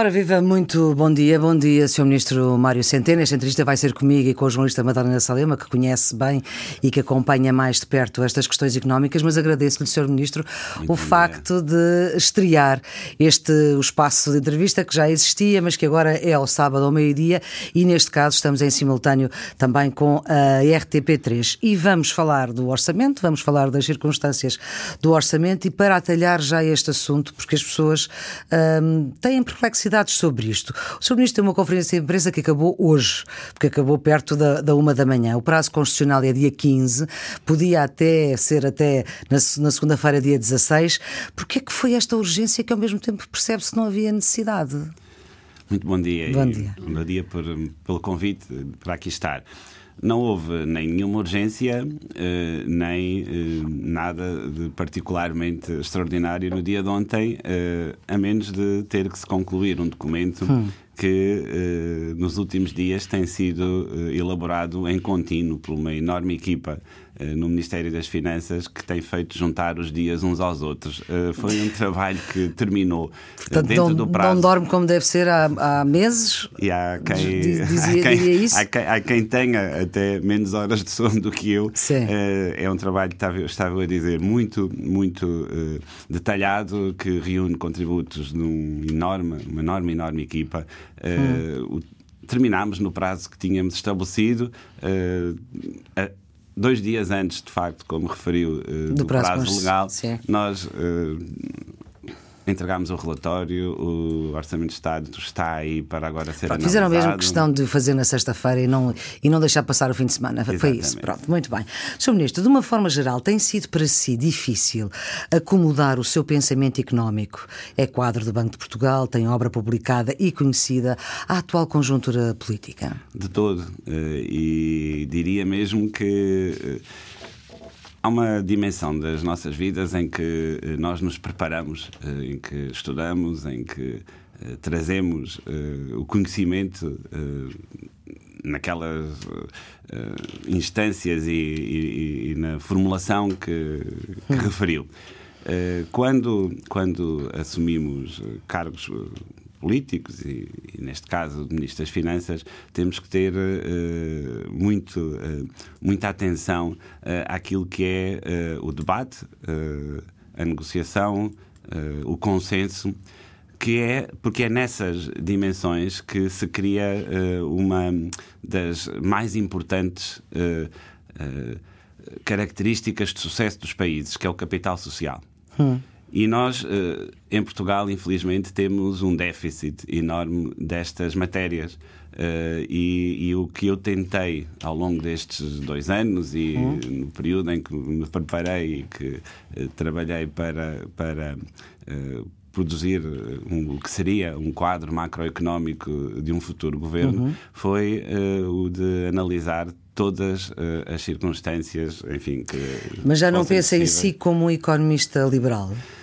Ora, viva, muito bom dia. Bom dia, Sr. Ministro Mário Centeno. Esta entrevista vai ser comigo e com a jornalista Madalena Salema, que conhece bem e que acompanha mais de perto estas questões económicas, mas agradeço-lhe, Sr. Ministro, muito o facto de estrear este o espaço de entrevista que já existia, mas que agora é ao sábado ao meio-dia e, neste caso, estamos em simultâneo também com a RTP3. E vamos falar do orçamento, vamos falar das circunstâncias do orçamento e para atalhar já este assunto, porque as pessoas hum, têm perplexidade complexidades sobre isto. O Sr. Ministro tem uma conferência de imprensa que acabou hoje, porque acabou perto da, da uma da manhã. O prazo constitucional é dia 15, podia até ser até na, na segunda-feira, dia 16. Porquê é que foi esta urgência que ao mesmo tempo percebe-se que não havia necessidade? Muito bom dia. Bom dia. Bom dia por, pelo convite para aqui estar. Não houve nem nenhuma urgência, eh, nem eh, nada de particularmente extraordinário no dia de ontem, eh, a menos de ter que se concluir um documento hum. que nos últimos dias tem sido elaborado em contínuo por uma enorme equipa no Ministério das Finanças que tem feito juntar os dias uns aos outros. Eh, foi um trabalho que terminou eh, Portanto, dentro não, do prazo. Não dorme como deve ser há, há meses? E há quem, dizia, há, quem, diria isso? Há, quem, há quem tenha até menos horas de sono do que eu. Sim. É um trabalho, estava, estava a dizer, muito, muito detalhado, que reúne contributos de um enorme, uma enorme, enorme equipa. Uh, hum. Terminámos no prazo que tínhamos estabelecido. Uh, dois dias antes, de facto, como referiu, uh, do, do, prazo, legal, sim. nós uh, entregámos o relatório, o Orçamento de Estado está aí para agora ser pronto. Fizeram mesmo questão de fazer na sexta-feira e não, e não deixar passar o fim de semana. Exatamente. Foi isso, pronto, muito bem. Sr. Ministro, de uma forma geral, tem sido para si difícil acomodar o seu pensamento económico? É quadro do Banco de Portugal, tem obra publicada e conhecida à atual conjuntura política? De todo. Eh, e diria mesmo que eh, Há uma dimensão das nossas vidas em que eh, nós nos preparamos, eh, em que estudamos, em que eh, trazemos o conhecimento naquelas instâncias e, e, e, na formulação que, que referiu. Quando, quando assumimos cargos políticos e, e, neste caso, o Ministro das Finanças, temos que ter uh, muito, uh, muita atenção uh, àquilo que é o debate, a negociação, o consenso, que é porque é nessas dimensões que se cria uma das mais importantes características de sucesso dos países, que é o capital social. Hum. E nós, eh, em Portugal, infelizmente, temos um déficit enorme destas matérias. Uh, e, e, o que eu tentei ao longo destes dois anos e uhum. no período em que me preparei e que uh, trabalhei para, para uh, produzir um, o que seria um quadro macroeconómico de um futuro governo uhum. foi o de analisar todas as circunstâncias, enfim. Que Mas já não pensa em si como um economista liberal?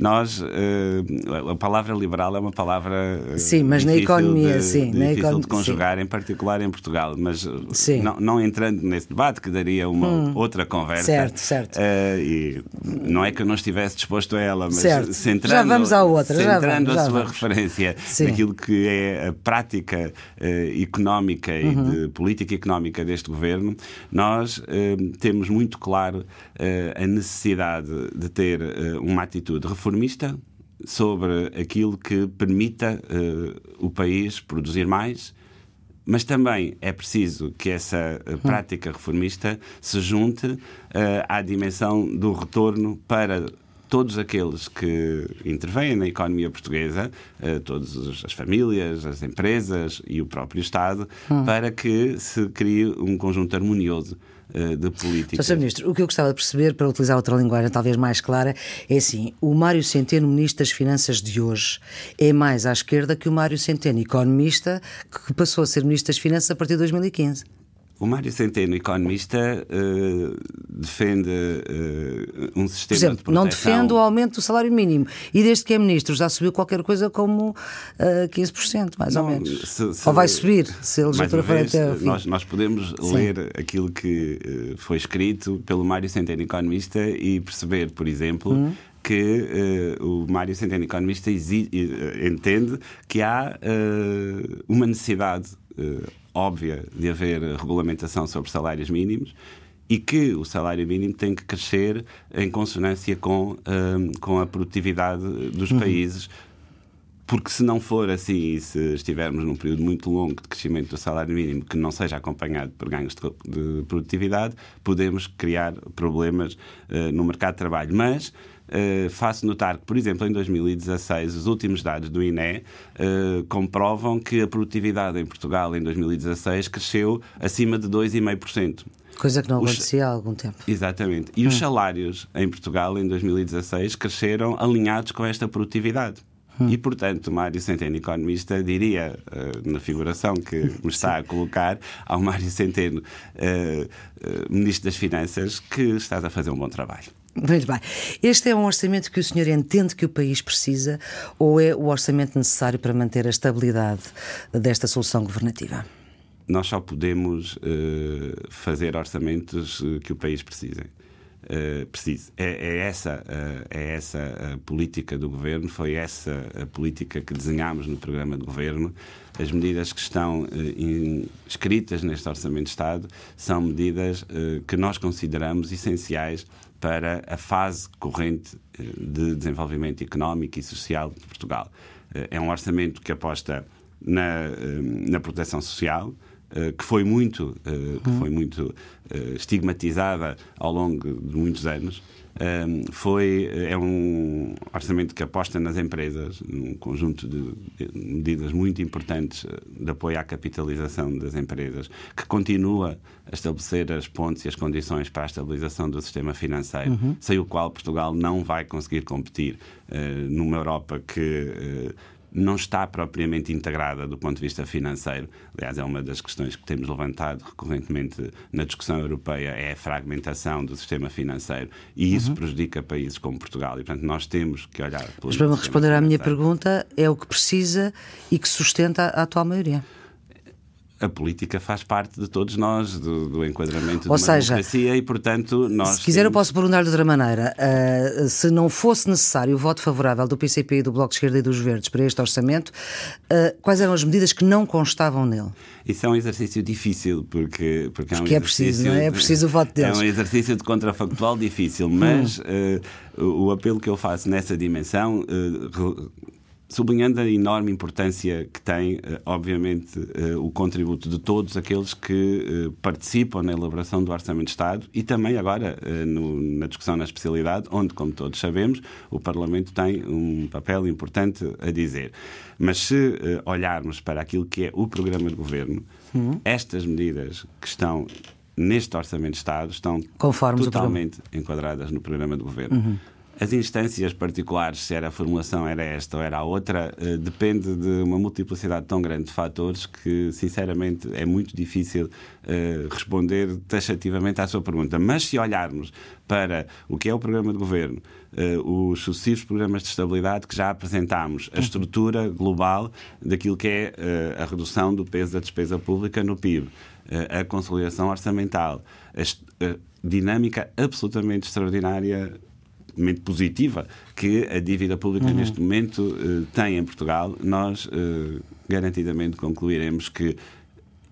Nós, uh, a palavra liberal é uma palavra. Uh, sim, mas na economia, de, sim. Difícil econ... de conjugar, sim. em particular em Portugal. Mas não, não, entrando nesse debate, que daria uma hum. outra conversa. Certo, certo. Uh, e não é que eu não estivesse disposto a ela, mas certo. centrando, já vamos à outra, centrando já vamos, já a sua referência sim. naquilo que é a prática económica uhum. e de política económica deste governo, nós temos muito claro a necessidade de ter uma atitude reformista sobre aquilo que permita uh, o país produzir mais, mas também é preciso que essa uh, prática reformista se junte uh, à dimensão do retorno para todos aqueles que intervêm na economia portuguesa, todas as famílias, as empresas e o próprio Estado, hum. para que se crie um conjunto harmonioso eh, de política. Sr. Ministro, o que eu gostava de perceber, para utilizar outra linguagem talvez mais clara, é assim: o Mário Centeno, Ministro das Finanças de hoje, é mais à esquerda que o Mário Centeno, economista, que passou a ser Ministro das Finanças a partir de 2015. O Mário Centeno, economista, uh, defende uh, um sistema Por exemplo, de proteção... não defende o aumento do salário mínimo. E desde que é ministro já subiu qualquer coisa como uh, eh, 15%, mais não, ou menos. Se, se, ou vai subir, se a legislatura for até. Nós, nós podemos Sim. ler aquilo que foi escrito pelo Mário Centeno, economista, e perceber, por exemplo, hum. que uh, o Mário Centeno, economista, entende que há uh, uma necessidade óbvia de haver regulamentação sobre salários mínimos e que o salário mínimo tem que crescer em consonância com, com a produtividade dos uhum. países porque se não for assim e se estivermos num período muito longo de crescimento do salário mínimo que não seja acompanhado por ganhos de, de produtividade, podemos criar problemas uh, no mercado de trabalho. Mas uh, faço notar que, por exemplo, em 2016, os últimos dados do INE uh, comprovam que a produtividade em Portugal em 2016 cresceu acima de 2,5%. Coisa que não acontecia há algum tempo. Exatamente. E hum. os salários em Portugal em 2016 cresceram alinhados com esta produtividade. E, portanto, Mário Centeno, economista, diria, uh, na figuração que me está a colocar, ao Mário Centeno, uh, uh, Ministro das Finanças, que estás a fazer um bom trabalho. Muito bem. Este é um orçamento que o senhor entende que o país precisa ou é o orçamento necessário para manter a estabilidade desta solução governativa? Nós só podemos fazer orçamentos que o país precisa. Uh, preciso. É, é essa, uh, é essa a política do governo, foi essa a política que desenhámos no programa de governo. As medidas que estão uh, escritas neste Orçamento de Estado são medidas que nós consideramos essenciais para a fase corrente de desenvolvimento económico e social de Portugal. é um orçamento que aposta na, na proteção social, eh, que foi muito, uh, que foi muito uh, estigmatizada ao longo de muitos anos. foi, é um orçamento que aposta nas empresas, num conjunto de medidas muito importantes de apoio à capitalização das empresas, que continua a estabelecer as pontes e as condições para a estabilização do sistema financeiro, uhum. sem o qual Portugal não vai conseguir competir numa Europa que não está propriamente integrada do ponto de vista financeiro. Aliás, é uma das questões que temos levantado recorrentemente na discussão europeia, é a fragmentação do sistema financeiro. E isso uhum. prejudica países como Portugal. E, portanto, nós temos que olhar... Mas para me responder à minha pergunta, é o que precisa e que sustenta a atual maioria a política faz parte de todos nós, do, do enquadramento Ou de uma seja, democracia e, portanto, nós. Se quiser, temos... eu posso perguntar de outra maneira. Uh, se não fosse necessário o voto favorável do PCP e do Bloco de Esquerda e dos Verdes para este orçamento, uh, quais eram as medidas que não constavam nele? Isso é um exercício difícil, porque, porque, é, um é preciso, não é? É preciso o voto deles. É um exercício de contrafactual difícil, mas hum. uh, o apelo que eu faço nessa dimensão sublinhando a enorme importância que tem, eh, obviamente, eh, o contributo de todos aqueles que eh, participam na elaboração do Orçamento de Estado e também agora na discussão na especialidade, onde, como todos sabemos, o Parlamento tem um papel importante a dizer. Mas se olharmos para aquilo que é o programa de governo, uhum. estas medidas que estão neste Orçamento de Estado estão Conforme totalmente enquadradas no programa de governo. Uhum. As instâncias particulares, se era a formulação era esta ou era a outra, eh, depende de uma multiplicidade tão grande de fatores que, sinceramente, é muito difícil eh, responder taxativamente à sua pergunta. Mas se olharmos para o que é o programa de governo, eh, os sucessivos programas de estabilidade que já apresentámos, a estrutura global daquilo que é a redução do peso da despesa pública no PIB, a consolidação orçamental, a dinâmica absolutamente extraordinária positiva que a dívida pública uhum. neste momento uh, tem em Portugal, nós uh, garantidamente concluiremos que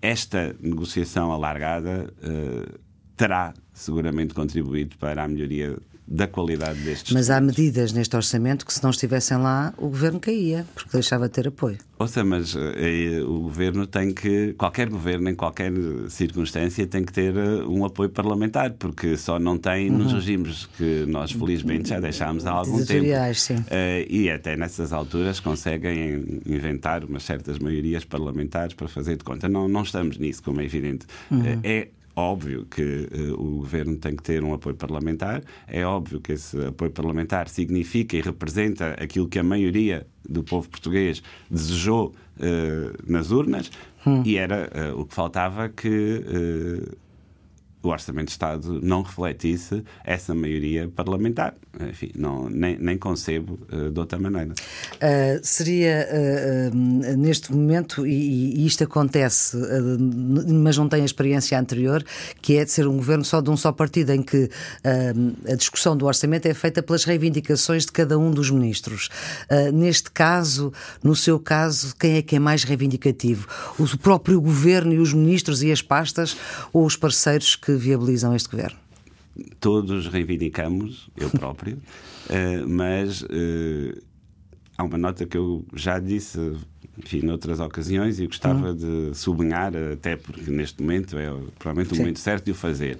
esta negociação alargada uh, terá seguramente contribuído para a melhoria da qualidade destes. Mas há medidas neste orçamento que, se não estivessem lá, o governo caía, porque deixava de ter apoio. Ouça, mas eh, o governo tem que. Qualquer governo, em qualquer circunstância, tem que ter eh, um apoio parlamentar, porque só não tem uhum. nos regimes que nós, felizmente, já deixámos há algum tempo. Sim. Uh, e até nessas alturas conseguem inventar umas certas maiorias parlamentares para fazer de conta. Não, não estamos nisso, como é evidente. Uhum. Uh, é óbvio que uh, o governo tem que ter um apoio parlamentar, é óbvio que esse apoio parlamentar significa e representa aquilo que a maioria do povo português desejou uh, nas urnas, hum. e era uh, o que faltava que o Orçamento de Estado não refletisse essa maioria parlamentar. Enfim, não, nem, nem concebo uh, de outra maneira. Uh, seria uh, neste momento, e, e isto acontece, mas não tem a experiência anterior, que é de ser um governo só de um só partido, em que a discussão do orçamento é feita pelas reivindicações de cada um dos ministros. neste caso, no seu caso, quem é que é mais reivindicativo? O próprio governo e os ministros e as pastas ou os parceiros que viabilizam este governo? Todos reivindicamos, eu próprio, uh, mas uh, há uma nota que eu já disse enfim, noutras ocasiões e gostava uhum. de sublinhar, até porque neste momento é provavelmente o Sim. momento certo de o fazer.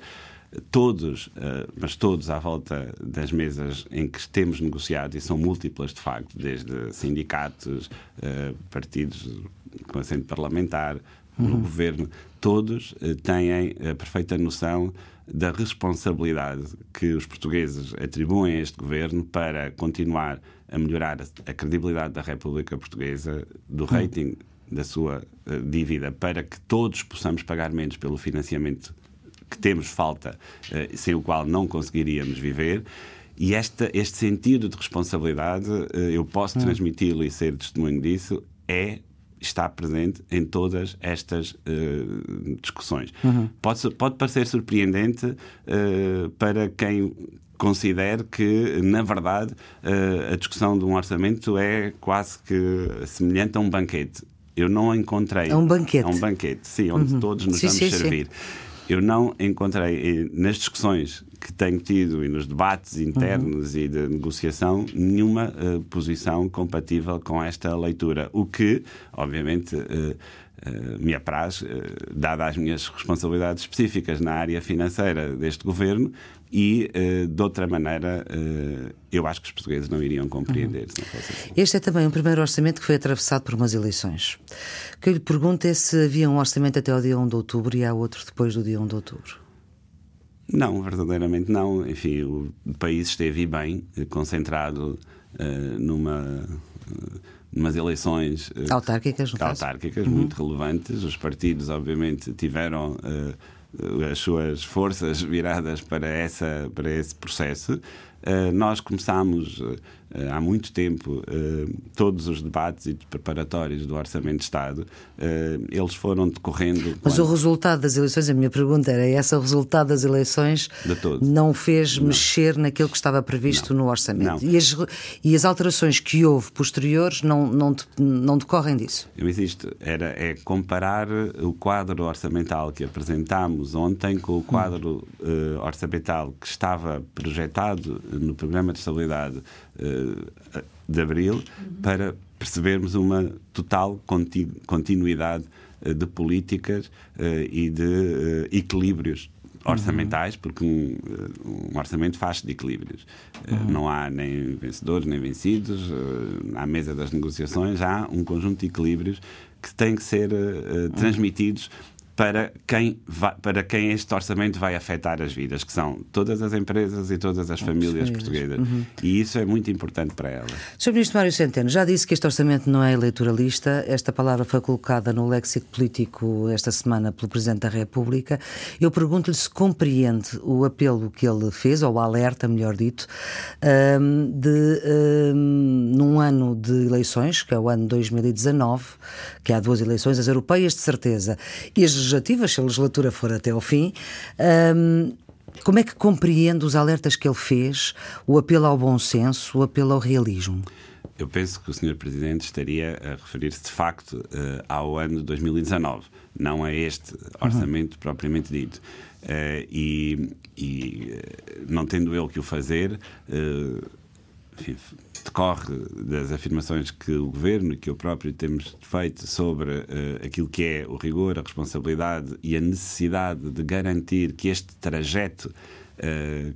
Todos, uh, mas todos à volta das mesas em que temos negociado, e são múltiplas de facto, desde sindicatos, partidos com assento parlamentar, uhum. no governo, todos uh, têm a perfeita noção da responsabilidade que os portugueses atribuem a este governo para continuar a melhorar a credibilidade da República Portuguesa, do hum. rating da sua uh, dívida, para que todos possamos pagar menos pelo financiamento que temos falta, sem o qual não conseguiríamos viver. E esta, este sentido de responsabilidade, eu posso hum. transmiti-lo e ser testemunho disso, é está presente em todas estas uh, discussões. Uhum. Pode, pode parecer surpreendente uh, para quem considere que, na verdade, uh, a discussão de um orçamento é quase que semelhante a um banquete. Eu não encontrei. É um banquete. É um banquete, sim, onde uhum. todos nos sim, vamos sim, servir. Sim. Eu não encontrei nas discussões que tenho tido e nos debates internos uhum. e de negociação nenhuma uh, posição compatível com esta leitura. O que, obviamente, uh, uh, me apraz, uh, dada as minhas responsabilidades específicas na área financeira deste governo, e, de outra maneira, eu acho que os portugueses não iriam compreender uhum. não assim. Este é também o primeiro orçamento que foi atravessado por umas eleições. O que eu lhe pergunto é se havia um orçamento até o dia 1 de outubro e há outro depois do dia 1 de outubro. Não, verdadeiramente não. Enfim, o país esteve bem, eh, concentrado uh, numa. umas eleições autárquicas, autárquicas muito uhum. relevantes. Os partidos, obviamente, tiveram as suas forças viradas para, essa, para esse processo. Uh, nós começámos uh, há muito tempo uh, todos os debates e preparatórios do Orçamento de Estado, eles foram decorrendo. Mas quando... o resultado das eleições, a minha pergunta era: essa o resultado das eleições não fez não. mexer naquilo que estava previsto não. no Orçamento? E as, e as alterações que houve posteriores não, não, não decorrem disso? Eu insisto, era, é comparar o quadro orçamental que apresentámos ontem com o quadro hum. orçamental que estava projetado no Programa de Estabilidade uh, de Abril para percebermos uma total continuidade uh, de políticas uh, e de equilíbrios orçamentais, porque um, um orçamento faz de equilíbrios. Uhum. Não há nem vencedores nem vencidos, à mesa das negociações há um conjunto de equilíbrios que têm que ser uh, transmitidos para quem, vai, para quem este orçamento vai afetar as vidas, que são todas as empresas e todas as famílias portuguesas. Uhum. E isso é muito importante para elas. Sr. Ministro Mário Centeno, já disse que este orçamento não é eleitoralista. Esta palavra foi colocada no léxico político esta semana pelo Presidente da República. Eu pergunto-lhe se compreende o apelo que ele fez, ou o alerta, melhor dito, de, num ano de eleições, que é o ano 2019, que há duas eleições, as europeias, de certeza, e as legislativas, se a legislatura for até ao fim. Um, como é que compreende os alertas que ele fez, o apelo ao bom senso, o apelo ao realismo? Eu penso que o Sr. Presidente estaria a referir-se de facto uh, ao ano 2019, não a este orçamento uhum. propriamente dito. Uh, e, e uh, não tendo ele que o fazer, enfim, decorre das afirmações que o Governo e que eu próprio temos feito sobre uh, aquilo que é o rigor, a responsabilidade e a necessidade de garantir que este trajeto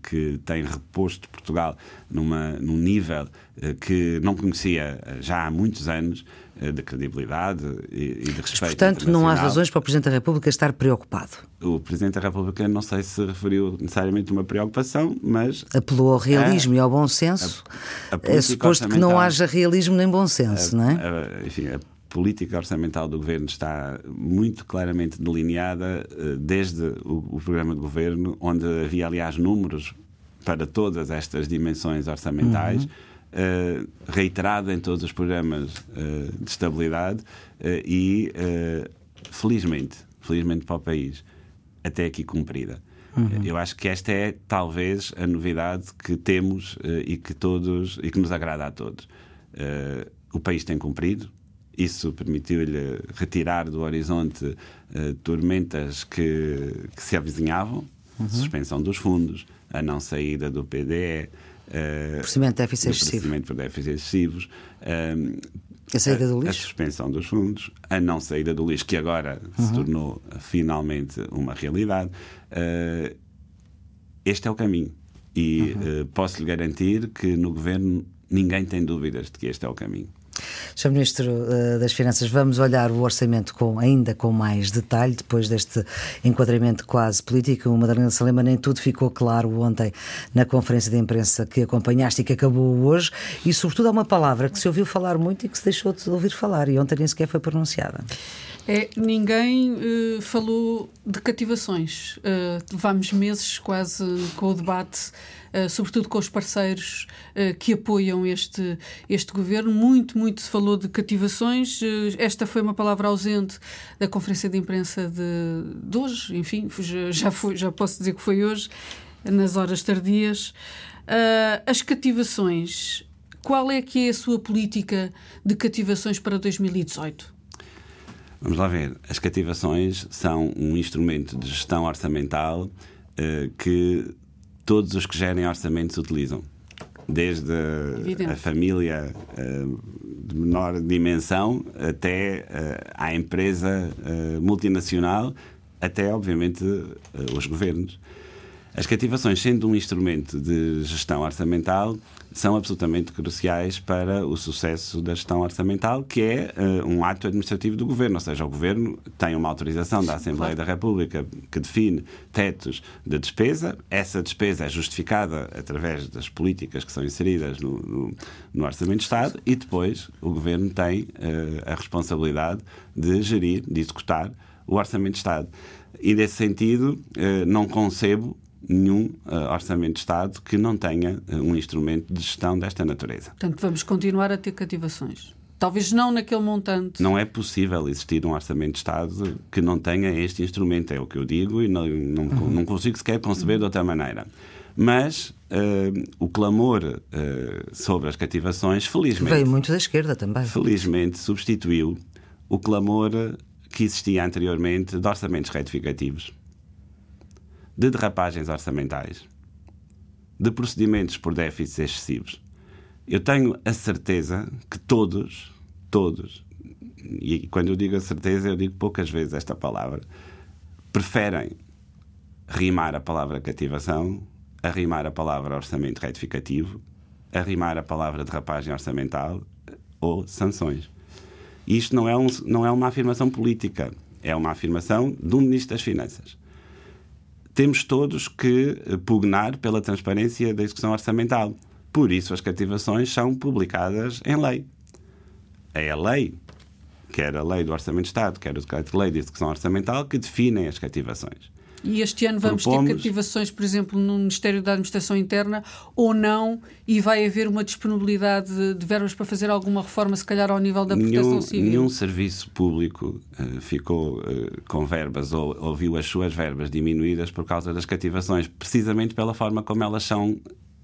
que tem reposto Portugal numa, num nível uh, que não conhecia já há muitos anos, eh, de credibilidade e, de respeito. Mas, portanto, não há razões para o Presidente da República estar preocupado. O Presidente da República não sei se referiu necessariamente uma preocupação, mas. Apelou ao realismo a, e ao bom senso. A, a é suposto que não haja realismo nem bom senso, não é? enfim, a política orçamental do governo está muito claramente delineada uh, desde o, o, programa de governo, onde havia, aliás, números para todas estas dimensões orçamentais. Uhum. Uh, reiterada em todos os programas de estabilidade e, felizmente, felizmente para o país, até aqui cumprida. Uhum. Eu acho que esta é talvez a novidade que temos e que todos e que nos agrada a todos. O país tem cumprido. Isso permitiu-lhe retirar do horizonte uh, tormentas que, que, se avizinhavam, uhum. suspensão dos fundos, a não saída do PDE, uh, procedimento de déficit excessivo. por déficits excessivos, a saída do lixo? A suspensão dos fundos, a não saída do lixo, que agora uhum. se tornou finalmente uma realidade. Uh, este é o caminho. E uhum. uh, posso lhe garantir que no governo ninguém tem dúvidas de que este é o caminho. Sr. Ministro uh, das Finanças, vamos olhar o orçamento com, ainda com mais detalhe, depois deste enquadramento quase político. O Madalena Salema, nem tudo ficou claro ontem na conferência de imprensa que acompanhaste e que acabou hoje. E, sobretudo, há uma palavra que se ouviu falar muito e que se deixou de ouvir falar e ontem nem sequer foi pronunciada. É, ninguém uh, falou de cativações. Uh, vamos meses quase com o debate eh, sobretudo com os parceiros uh, que apoiam este, este governo. Muito, muito se falou de cativações. Uh, esta foi uma palavra ausente da conferência de imprensa de, de hoje, enfim, já, foi, já posso dizer que foi hoje, nas horas tardias. as cativações, qual é que é a sua política de cativações para 2018? Vamos lá ver. As cativações são um instrumento de gestão orçamental que todos os que gerem orçamentos utilizam. Desde a, a família uh, de menor dimensão até uh, à empresa uh, multinacional, até, obviamente, os governos. As cativações, sendo um instrumento de gestão orçamental, são absolutamente cruciais para o sucesso da gestão orçamental, que é uh, um ato administrativo do Governo. Ou seja, o Governo tem uma autorização da Assembleia da República que define tetos de despesa. Essa despesa é justificada através das políticas que são inseridas no, no, no Orçamento de Estado e depois o Governo tem uh, a responsabilidade de gerir, de executar o Orçamento de Estado. E, nesse sentido, uh, não concebo nenhum uh, orçamento de Estado que não tenha uh, um instrumento de gestão desta natureza. Portanto, vamos continuar a ter cativações. Talvez não naquele montante. Não é possível existir um orçamento de Estado que não tenha este instrumento, é o que eu digo, e não, não, uhum. não consigo sequer conceber de outra maneira. Mas uh, o clamor uh, sobre as cativações, felizmente. Veio muito da esquerda também. Felizmente substituiu o clamor que existia anteriormente de orçamentos retificativos de derrapagens orçamentais, de procedimentos por déficits excessivos. Eu tenho a certeza que todos, todos, e quando eu digo a certeza, eu digo poucas vezes esta palavra, preferem rimar a palavra cativação, a rimar a palavra orçamento retificativo, a rimar a palavra derrapagem orçamental ou sanções. Isto não é, um, não é uma afirmação política, é uma afirmação do Ministro das Finanças temos todos que eh, pugnar pela transparência da execução orçamental. Por isso, as cativações são publicadas em lei. É a lei, quer a lei do Orçamento de Estado, quer o decreto-lei de execução orçamental, que definem as cativações. E este ano vamos Propomos... ter cativações, por exemplo, no Ministério da Administração Interna ou não? E vai haver uma disponibilidade de verbas para fazer alguma reforma, se calhar, ao nível da proteção nenhum, civil? Nenhum serviço público uh, ficou uh, com verbas ou, ou viu as suas verbas diminuídas por causa das cativações, precisamente pela forma como elas são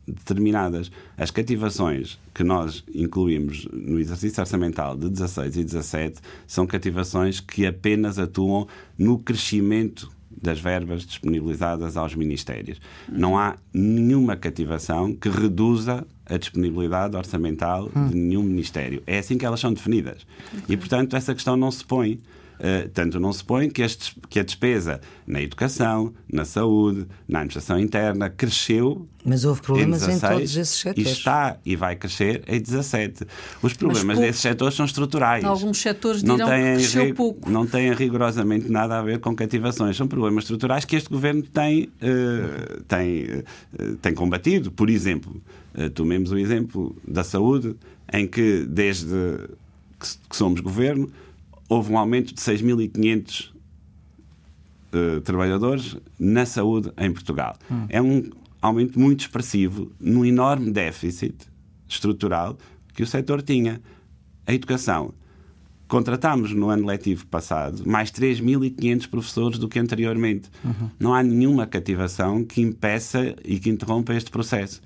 determinadas. As cativações que nós incluímos no exercício orçamental de 16 e 17 são cativações que apenas atuam no crescimento das verbas disponibilizadas aos ministérios. Não há nenhuma cativação que reduza a disponibilidade orçamental de nenhum ministério. É assim que elas são definidas. E, portanto, essa questão não se põe. Uh, tanto não se põe que, este, que, a despesa na educação, na saúde, na administração interna cresceu. Mas houve problemas em, 16, em todos esses setores. E está e vai crescer em 17. Os problemas desses setores são estruturais. Alguns setores dirão não têm, que cresceu pouco. Não têm rigorosamente nada a ver com cativações. São problemas estruturais que este governo tem, uh, tem, uh, tem combatido. Por exemplo, tomemos o exemplo da saúde, em que desde que, que somos governo, houve um aumento de 6.500 uh, trabalhadores na saúde em Portugal. Hum. É um aumento muito expressivo num enorme déficit estrutural que o setor tinha. A educação. Contratámos no ano letivo passado mais 3.500 professores do que anteriormente. Uhum. Não há nenhuma cativação que impeça e que interrompa este processo.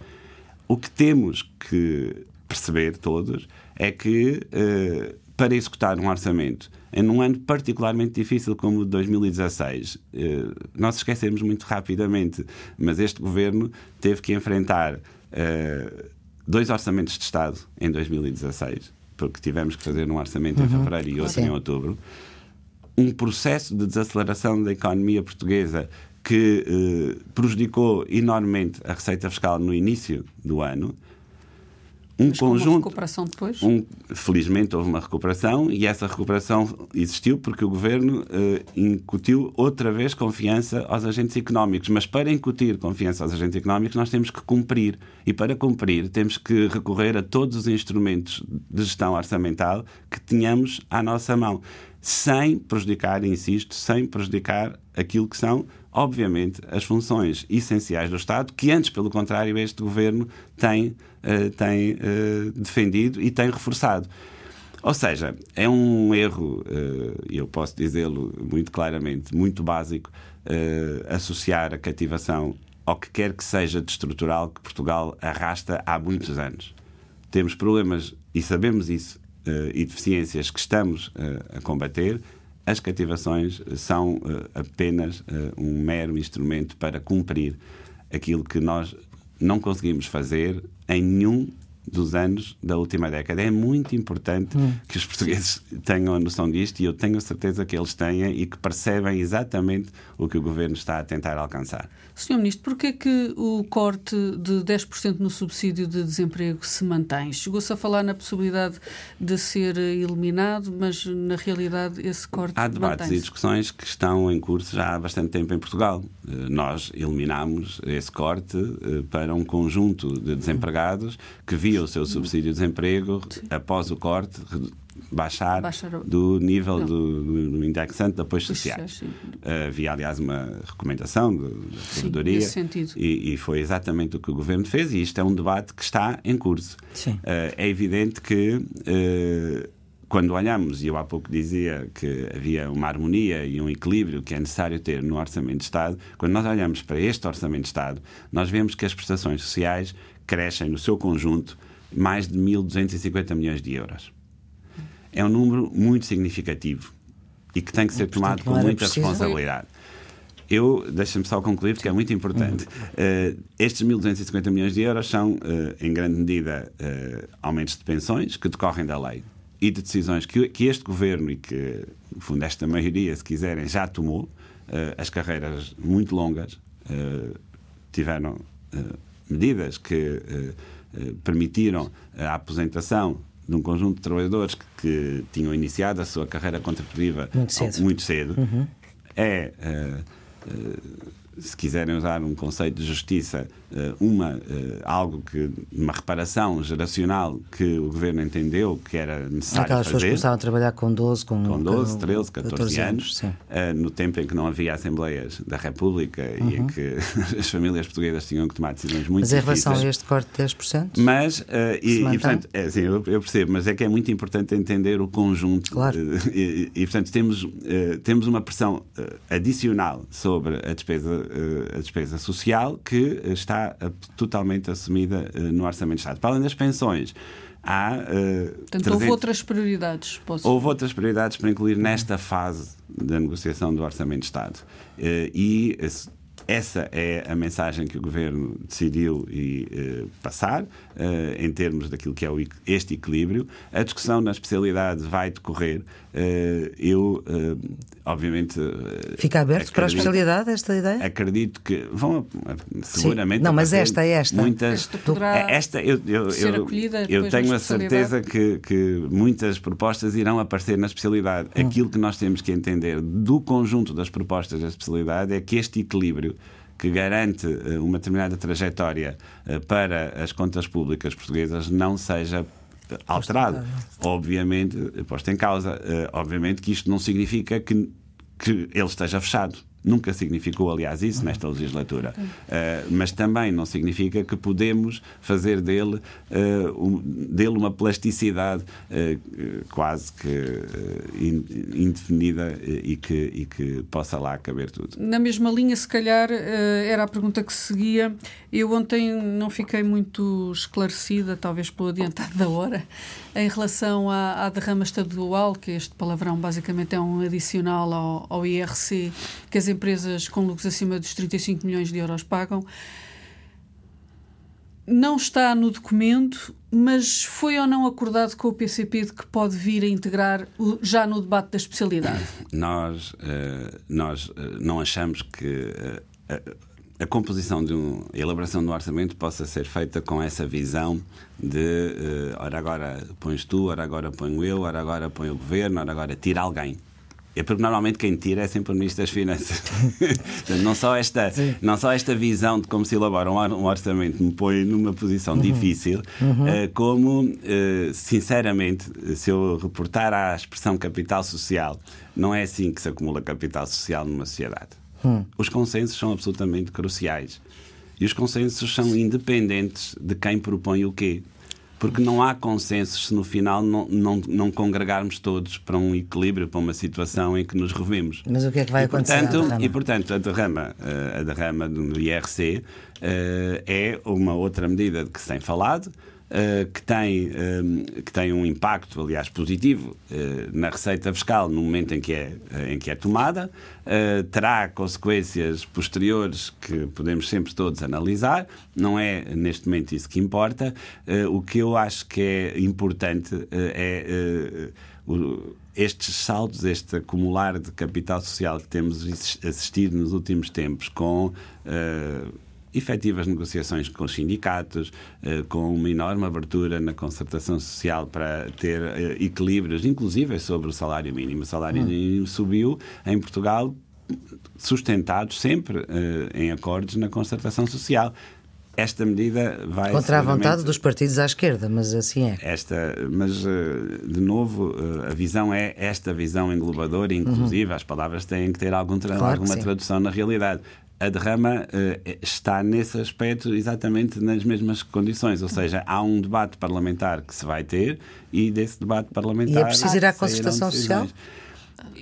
O que temos que perceber todos é que, uh, para executar um orçamento em um ano particularmente difícil como o de 2016, uh, nós esquecemos muito rapidamente, mas este governo teve que enfrentar uh, dois orçamentos de Estado em 2016, porque tivemos que fazer um orçamento uhum. em fevereiro e outro em outubro. Um processo de desaceleração da economia portuguesa que eh, prejudicou enormemente a receita fiscal no início do ano um Mas conjunto. Uma recuperação depois? Um, felizmente houve uma recuperação e essa recuperação existiu porque o governo uh, incutiu outra vez confiança aos agentes económicos. Mas para incutir confiança aos agentes económicos, nós temos que cumprir. E para cumprir, temos que recorrer a todos os instrumentos de gestão orçamental que tenhamos à nossa mão, sem prejudicar, insisto, sem prejudicar aquilo que são obviamente, as funções essenciais do Estado, que antes, pelo contrário, este governo tem, uh, tem uh, defendido e tem reforçado. Ou seja, é um erro, e uh, eu posso dizê-lo muito claramente, muito básico, associar a cativação ao que quer que seja de estrutural que Portugal arrasta há muitos anos. Temos problemas, e sabemos isso, e deficiências que estamos a combater, as cativações são uh, apenas uh, um mero instrumento para cumprir aquilo que nós não conseguimos fazer em nenhum dos anos da última década. É muito importante hum. que os portugueses tenham a noção disto e eu tenho certeza que eles têm e que percebem exatamente o que o governo está a tentar alcançar. Sr. Ministro, porquê é que o corte de 10% no subsídio de desemprego se mantém? Chegou-se a falar na possibilidade de ser eliminado, mas na realidade esse corte Há debates e discussões que estão em curso já há bastante tempo em Portugal. Eh, nós eliminámos esse corte eh, para um conjunto de desempregados que via o seu subsídio de desemprego após o corte baixar, baixar do nível do, do, indexante de apoios sociais. Uh, havia, aliás, uma recomendação da Provedoria e, e, foi exatamente o que o Governo fez e isto é um debate que está em curso. Uh, é evidente que uh, quando olhamos, e eu há pouco dizia que havia uma harmonia e um equilíbrio que é necessário ter no Orçamento de Estado, quando nós olhamos para este Orçamento de Estado, nós vemos que as prestações sociais crescem no seu conjunto mais de 1.250 milhões de euros é um número muito significativo e que tem que ser tomado com muita responsabilidade. Eu, deixa-me só concluir, porque é muito importante. Uh, estes 1.250 milhões de euros são, uh, em grande medida, uh, aumentos de pensões que decorrem da lei e de decisões que, que este governo e que, no fundo, esta maioria, se quiserem, já tomou. as carreiras muito longas tiveram medidas que permitiram a aposentação de um conjunto de trabalhadores que, que tinham iniciado a sua carreira contributiva muito cedo. Muito cedo. Uhum. É, uh, uh, se quiserem usar um conceito de justiça, uma, eh, algo que, uma reparação geracional que o governo entendeu que era necessário Aquelas fazer. pessoas começaram a trabalhar com 12, com, com 12 13, 14, 14 anos, anos uh, no tempo em que não havia Assembleias da República uhum. e em uhum. que as famílias portuguesas tinham que tomar decisões muito Mas em relação a este corte de 10%? Mas, uh, e, e, portanto, é, sim, eu, eu, percebo, mas é que é muito importante entender o conjunto. Claro. Uh, e, e, portanto, temos, temos uma pressão adicional sobre a despesa, a despesa social que está totalmente totalmente assumida uh, no Orçamento de Estado. Para além das pensões, há. Uh, Portanto, 300... houve outras prioridades. Posso... Houve outras prioridades para incluir nesta fase da negociação do Orçamento de Estado. Uh, e essa é a mensagem que o Governo decidiu e, uh, passar, uh, em termos daquilo que é o, este equilíbrio. A discussão na especialidade vai decorrer. Uh, eu, obviamente. Fica aberto acredito, para a especialidade esta ideia? Acredito que vão, seguramente. Sim. Não, mas esta é esta. Muitas, esta eu, eu, eu, eu tenho a certeza que, que muitas propostas irão aparecer na especialidade. Hum. Aquilo que nós temos que entender do conjunto das propostas da especialidade é que este equilíbrio que garante eh, uma determinada trajetória eh, para as contas públicas portuguesas não seja alterado. Obviamente, posto em causa. obviamente que isto não significa que, que ele esteja fechado. Nunca significou, aliás, isso nesta legislatura. Uh, mas também não significa que podemos fazer dele, uh, um, dele uma plasticidade uh, quase que indefinida e que, e que possa lá caber tudo. Na mesma linha, se calhar, era a pergunta que seguia. Eu ontem não fiquei muito esclarecida, talvez pelo adiantado da hora, em relação à, à derrama estadual, que este palavrão basicamente é um adicional ao, ao IRC que as empresas com lucros acima dos 35 milhões de euros pagam. Não está no documento, mas foi ou não acordado com o PCP de que pode vir a integrar já no debate da especialidade? Nós, uh, nós uh, não achamos que. Uh, a composição de um, a elaboração do orçamento possa ser feita com essa visão de ora agora pões tu, ora agora ponho eu, ora agora põe o governo, ora agora tira alguém. É porque normalmente quem tira é sempre o Ministro das Finanças. não, só esta, não só esta visão de como se elabora um orçamento me põe numa posição uhum. difícil, uhum. Uh, como, uh, sinceramente, se eu reportar à expressão capital social, não é assim que se acumula capital social numa sociedade. Hum. Os consensos são absolutamente cruciais. E os consensos são independentes de quem propõe o quê. Porque não há consensos se no final não, não, não congregarmos todos para um equilíbrio, para uma situação em que nos revemos. Mas o que é que vai e, acontecer? Portanto, e, portanto, a derrama, eh, a derrama do IRC eh, é uma outra medida de que se tem falado. Uh, que, tem, uh, que tem um impacto, aliás, positivo uh, na receita fiscal no momento em que é, em que é tomada, terá consequências posteriores que podemos sempre todos analisar, não é neste momento isso que importa. o que eu acho que é importante é. estes saltos, este acumular de capital social que temos assistido nos últimos tempos, com efetivas negociações com os sindicatos, eh, com uma enorme abertura na concertação social para ter eh, equilíbrios, inclusive sobre o salário mínimo. O salário hum. mínimo subiu em Portugal sustentados sempre eh, em acordos na concertação social esta medida vai contra a vontade dos partidos à esquerda, mas assim é. Esta, mas de novo a visão é esta visão englobadora, inclusive uhum. as palavras têm que ter algum tra claro alguma tradução na realidade a derrama uh, está nesse aspecto exatamente nas mesmas condições, ou seja, há um debate parlamentar que se vai ter e desse debate parlamentar. E é preciso ir à concertação social?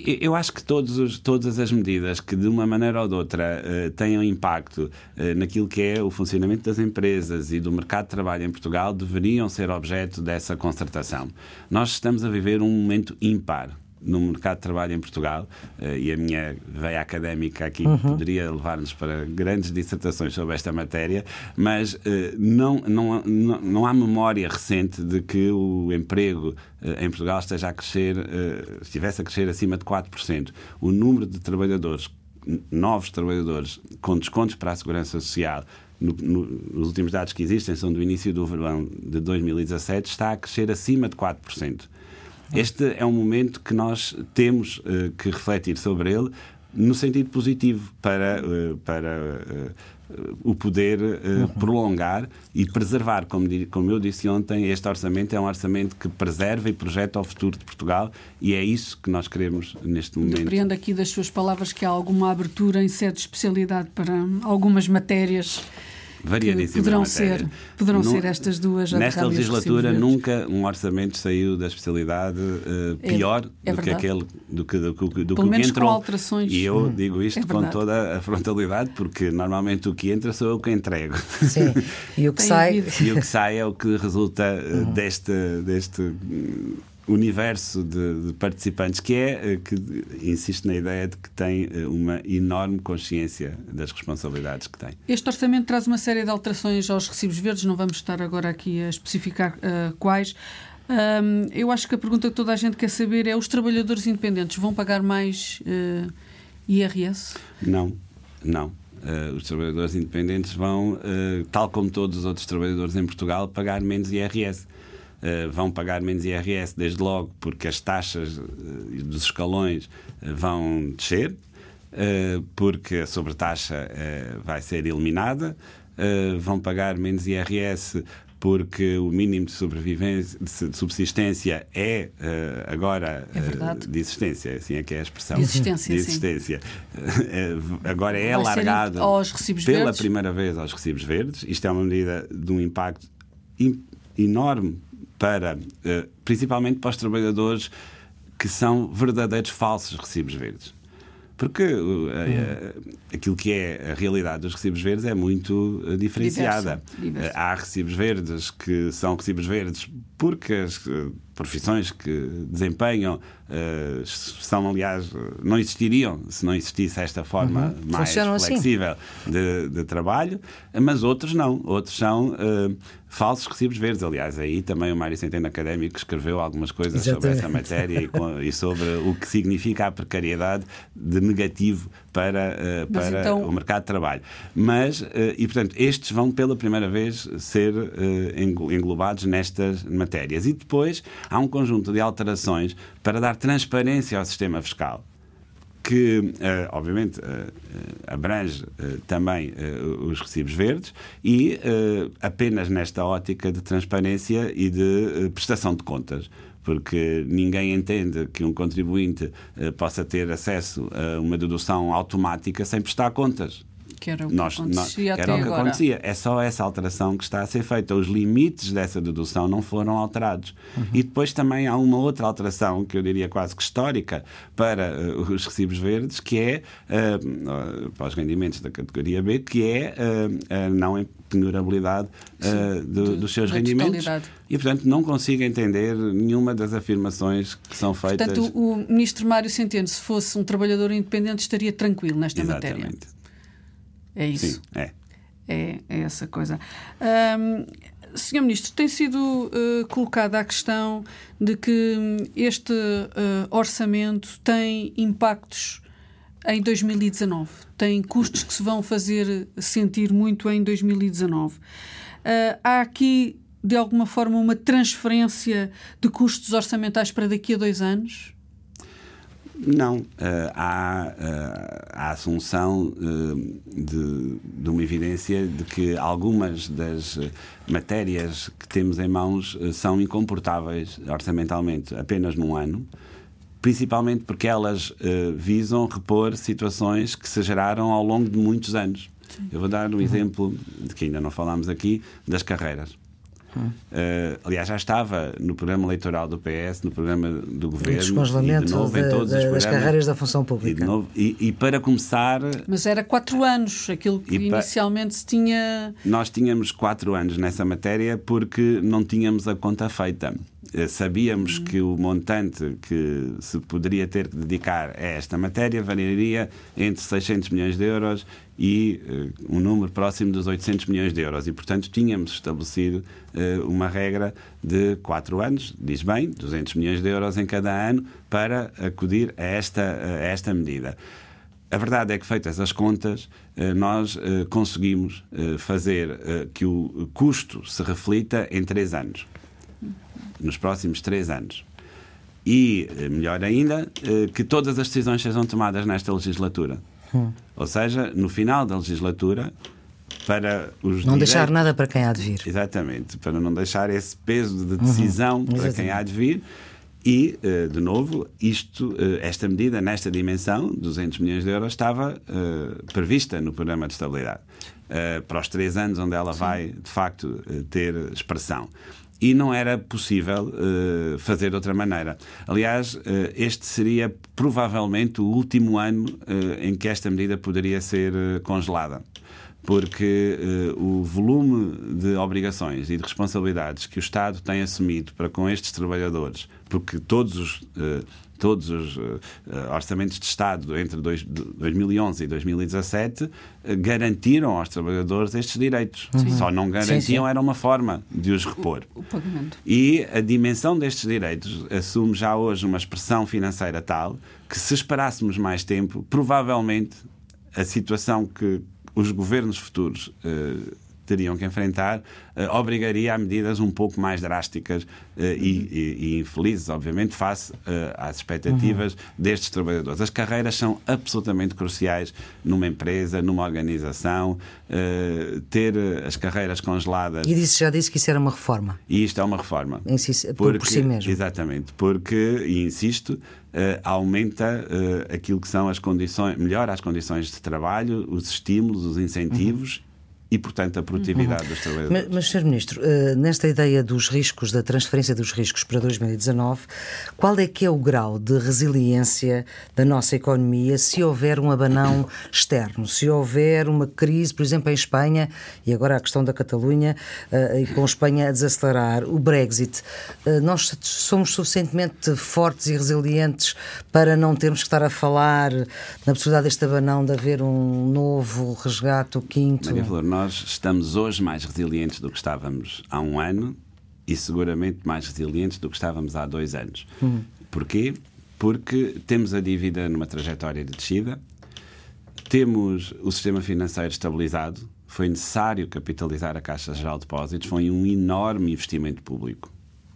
Eu acho que todos os, todas as medidas que, de uma maneira ou de outra, uh, tenham impacto uh, naquilo que é o funcionamento das empresas e do mercado de trabalho em Portugal deveriam ser objeto dessa concertação. Nós estamos a viver um momento ímpar no mercado de trabalho em Portugal, uh, e a minha veia académica aqui uhum. poderia levar-nos para grandes dissertações sobre esta matéria, mas uh, não, não, não, não, há memória recente de que o emprego uh, em Portugal esteja a crescer, estivesse a crescer acima de 4%. O número de trabalhadores, novos trabalhadores, com descontos para a segurança social, no, no, os últimos dados que existem são do início do verão de 2017, está a crescer acima de 4%. Este é um momento que nós temos uh, que refletir sobre ele no sentido positivo para, uh, para uh, o poder uhum. prolongar e preservar, como, como eu disse ontem, este orçamento é um orçamento que preserva e projeta o futuro de Portugal e é isso que nós queremos neste momento. Depreendo aqui das suas palavras que há alguma abertura em sede de especialidade para algumas matérias variadíssima poderão ser poderão ser estas duas nesta legislatura nunca um orçamento saiu da especialidade uh, pior é, é do que aquele do que do, do, do que entrou com alterações. E eu digo isto é com toda a frontalidade porque normalmente o que entra sou eu que entrego. Sim. E o que sai? e o que sai é o que resulta uh, uhum. deste deste universo de, de, participantes que é eh, que insiste na ideia de que tem eh, uma enorme consciência das responsabilidades que tem. Este orçamento traz uma série de alterações aos recibos verdes, não vamos estar agora aqui a especificar uh, quais. Um, eu acho que a pergunta que toda a gente quer saber é: os trabalhadores independentes vão pagar mais uh, IRS? Não, não. Uh, os trabalhadores independentes vão, tal como todos os outros trabalhadores em Portugal, pagar menos IRS. Eh, vão pagar menos IRS desde logo porque as taxas uh, dos escalões uh, vão descer, porque a sobretaxa vai ser eliminada, vão pagar menos IRS porque o mínimo de, sobrevivência, de subsistência é uh, agora é de existência, assim é que é a expressão. De existência, de existência. agora é Vai alargado pela verdes? primeira vez aos recibos verdes. Isto é uma medida de um impacto enorme para, principalmente para os trabalhadores que são verdadeiros falsos recibos verdes. Porque uh, uh, aquilo que é a realidade dos recibos verdes é muito diferenciada. Diversa, diversa. Há recibos verdes que são recibos verdes porque as profissões que desempenham são, aliás, não existiriam se não existisse esta forma uhum. mais Funcionam flexível assim. de, de, trabalho, mas outros não. Outros são falsos recibos verdes. Aliás, aí também o Mário Centeno Académico escreveu algumas coisas Exatamente. sobre esta matéria e, e, sobre o que significa a precariedade de negativo para, uh, para então... o mercado de trabalho. Mas, uh, e portanto, estes vão pela primeira vez ser uh, englobados nestas matérias. E depois há um conjunto de alterações para dar transparência ao sistema fiscal que, obviamente, abrange também os recibos verdes e apenas nesta ótica de transparência e de prestação de contas. Porque ninguém entende que um contribuinte possa ter acesso a uma dedução automática sem prestar contas. Que era o que nós, acontecia nós, até era o que agora. acontecia. É só essa alteração que está a ser feita. Os limites dessa dedução não foram alterados. Uhum. E depois também há uma outra alteração, que eu diria quase que histórica, para uh, os recibos verdes, que é, uh, para os rendimentos da categoria B, que é uh, a não penurabilidade do, dos seus rendimentos. Totalidade. E, portanto, não consigo entender nenhuma das afirmações que são feitas. Portanto, o, o ministro Mário Centeno, se fosse um trabalhador independente, estaria tranquilo nesta Exatamente. matéria. É isso. Sim, é. É, é essa coisa. Um, Senhor Ministro, tem sido uh, colocada a questão de que este uh, orçamento tem impactos em 2019, tem custos que se vão fazer sentir muito em 2019. Uh, há aqui, de alguma forma, uma transferência de custos orçamentais para daqui a dois anos? Não. Uh, há uh, a assunção uh, de, de, uma evidência de que algumas das matérias que temos em mãos são incomportáveis orçamentalmente apenas num ano, principalmente porque elas visam repor situações que se geraram ao longo de muitos anos. Sim. Eu vou dar um uhum. exemplo de que ainda não falámos aqui das carreiras. Uh, aliás, já estava no programa eleitoral do PS, no programa do governo. O descongelamento e de novo, de, em todos de, os das carreiras da função pública. E, novo, e, e, para começar. Mas era quatro anos, aquilo que inicialmente se tinha. Nós tínhamos quatro anos nessa matéria porque não tínhamos a conta feita. Sabíamos hum. que o montante que se poderia ter que dedicar a esta matéria variaria entre 600 milhões de euros e uh, um número próximo dos 800 milhões de euros. E, portanto, tínhamos estabelecido uh, uma regra de 4 anos, diz bem, 200 milhões de euros em cada ano, para acudir a esta, a esta medida. A verdade é que, feitas as contas, nós conseguimos fazer que o custo se reflita em 3 anos. Nos próximos 3 anos. E, melhor ainda, que todas as decisões sejam tomadas nesta legislatura. Hum. Ou seja, no final da legislatura, para os. Não direitos, deixar nada para quem há de vir. Exatamente, para não deixar esse peso de decisão uhum. para Exatamente. quem há de vir. E, de novo, isto, esta medida, nesta dimensão, 200 milhões de euros, estava prevista no programa de estabilidade. Para os três anos onde ela Sim. vai, de facto, ter expressão e não era possível uh, fazer de outra maneira. Aliás, uh, este seria provavelmente o último ano uh, em que esta medida poderia ser congelada. Porque o volume de obrigações e de responsabilidades que o Estado tem assumido para com estes trabalhadores, porque todos os todos os uh, orçamentos de Estado entre dois, 2011 e 2017 uh, garantiram aos trabalhadores estes direitos. Uhum. Só não garantiam, sim, sim. era uma forma de os repor. O, o pagamento. E a dimensão destes direitos assume já hoje uma expressão financeira tal que, se esperássemos mais tempo, provavelmente a situação que os governos futuros uh, teriam que enfrentar uh, obrigaria a medidas um pouco mais drásticas uh, e, e, e, infelizes, obviamente, face uh, às expectativas uhum. destes trabalhadores. As carreiras são absolutamente cruciais numa empresa, numa organização. ter as carreiras congeladas. E disse, já disse que isso era uma reforma. E isto é uma reforma. Porque, por si mesmo. Exatamente. Porque, e insisto, aumenta aquilo que são as condições, melhora as condições de trabalho, os estímulos, os incentivos. Uhum e, portanto, a produtividade uhum. dos trabalhadores. Mas, mas Sr. Ministro, uh, nesta ideia dos riscos, da transferência dos riscos para 2019, qual é que é o grau de resiliência da nossa economia se houver um abanão externo, se houver uma crise, por exemplo, em Espanha, e agora a questão da Catalunha, uh, e com Espanha a desacelerar, o Brexit, uh, nós somos suficientemente fortes e resilientes para não termos que estar a falar na possibilidade deste abanão de haver um novo resgate, o quinto? Maria Flor, nós nós estamos hoje mais resilientes do que estávamos há um ano e seguramente mais resilientes do que estávamos há dois anos. Hum. Porquê? Porque temos a dívida numa trajetória de descida, temos o sistema financeiro estabilizado, foi necessário capitalizar a Caixa Geral de Depósitos, foi um enorme investimento público.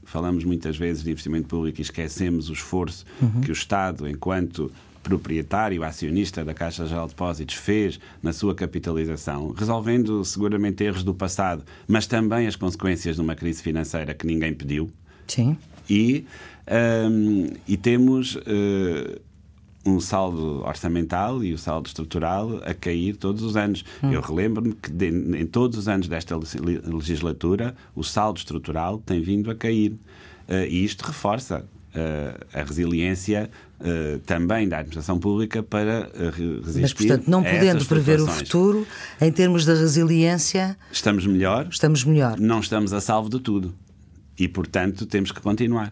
Falamos muitas vezes de investimento público e esquecemos o esforço uhum. que o Estado, enquanto proprietário, acionista da Caixa Geral de Depósitos, fez na sua capitalização, resolvendo seguramente erros do passado, mas também as consequências de uma crise financeira que ninguém pediu. Sim. E, um, e temos. Uh, um saldo orçamental e o saldo estrutural a cair todos os anos. Hum. Eu relembro-me que de, em todos os anos desta legislatura o saldo estrutural tem vindo a cair. Uh, e isto reforça a resiliência uh, também da administração pública para uh, resistir. Mas, portanto, não podendo prever o futuro, em termos da resiliência. Estamos melhor. Estamos melhor. Não estamos a salvo de tudo. E, portanto, temos que continuar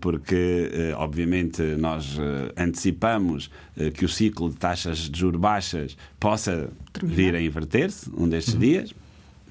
porque, obviamente, nós antecipamos que o ciclo de taxas de juros baixas possa Terminar. vir a inverter-se um destes uhum. dias.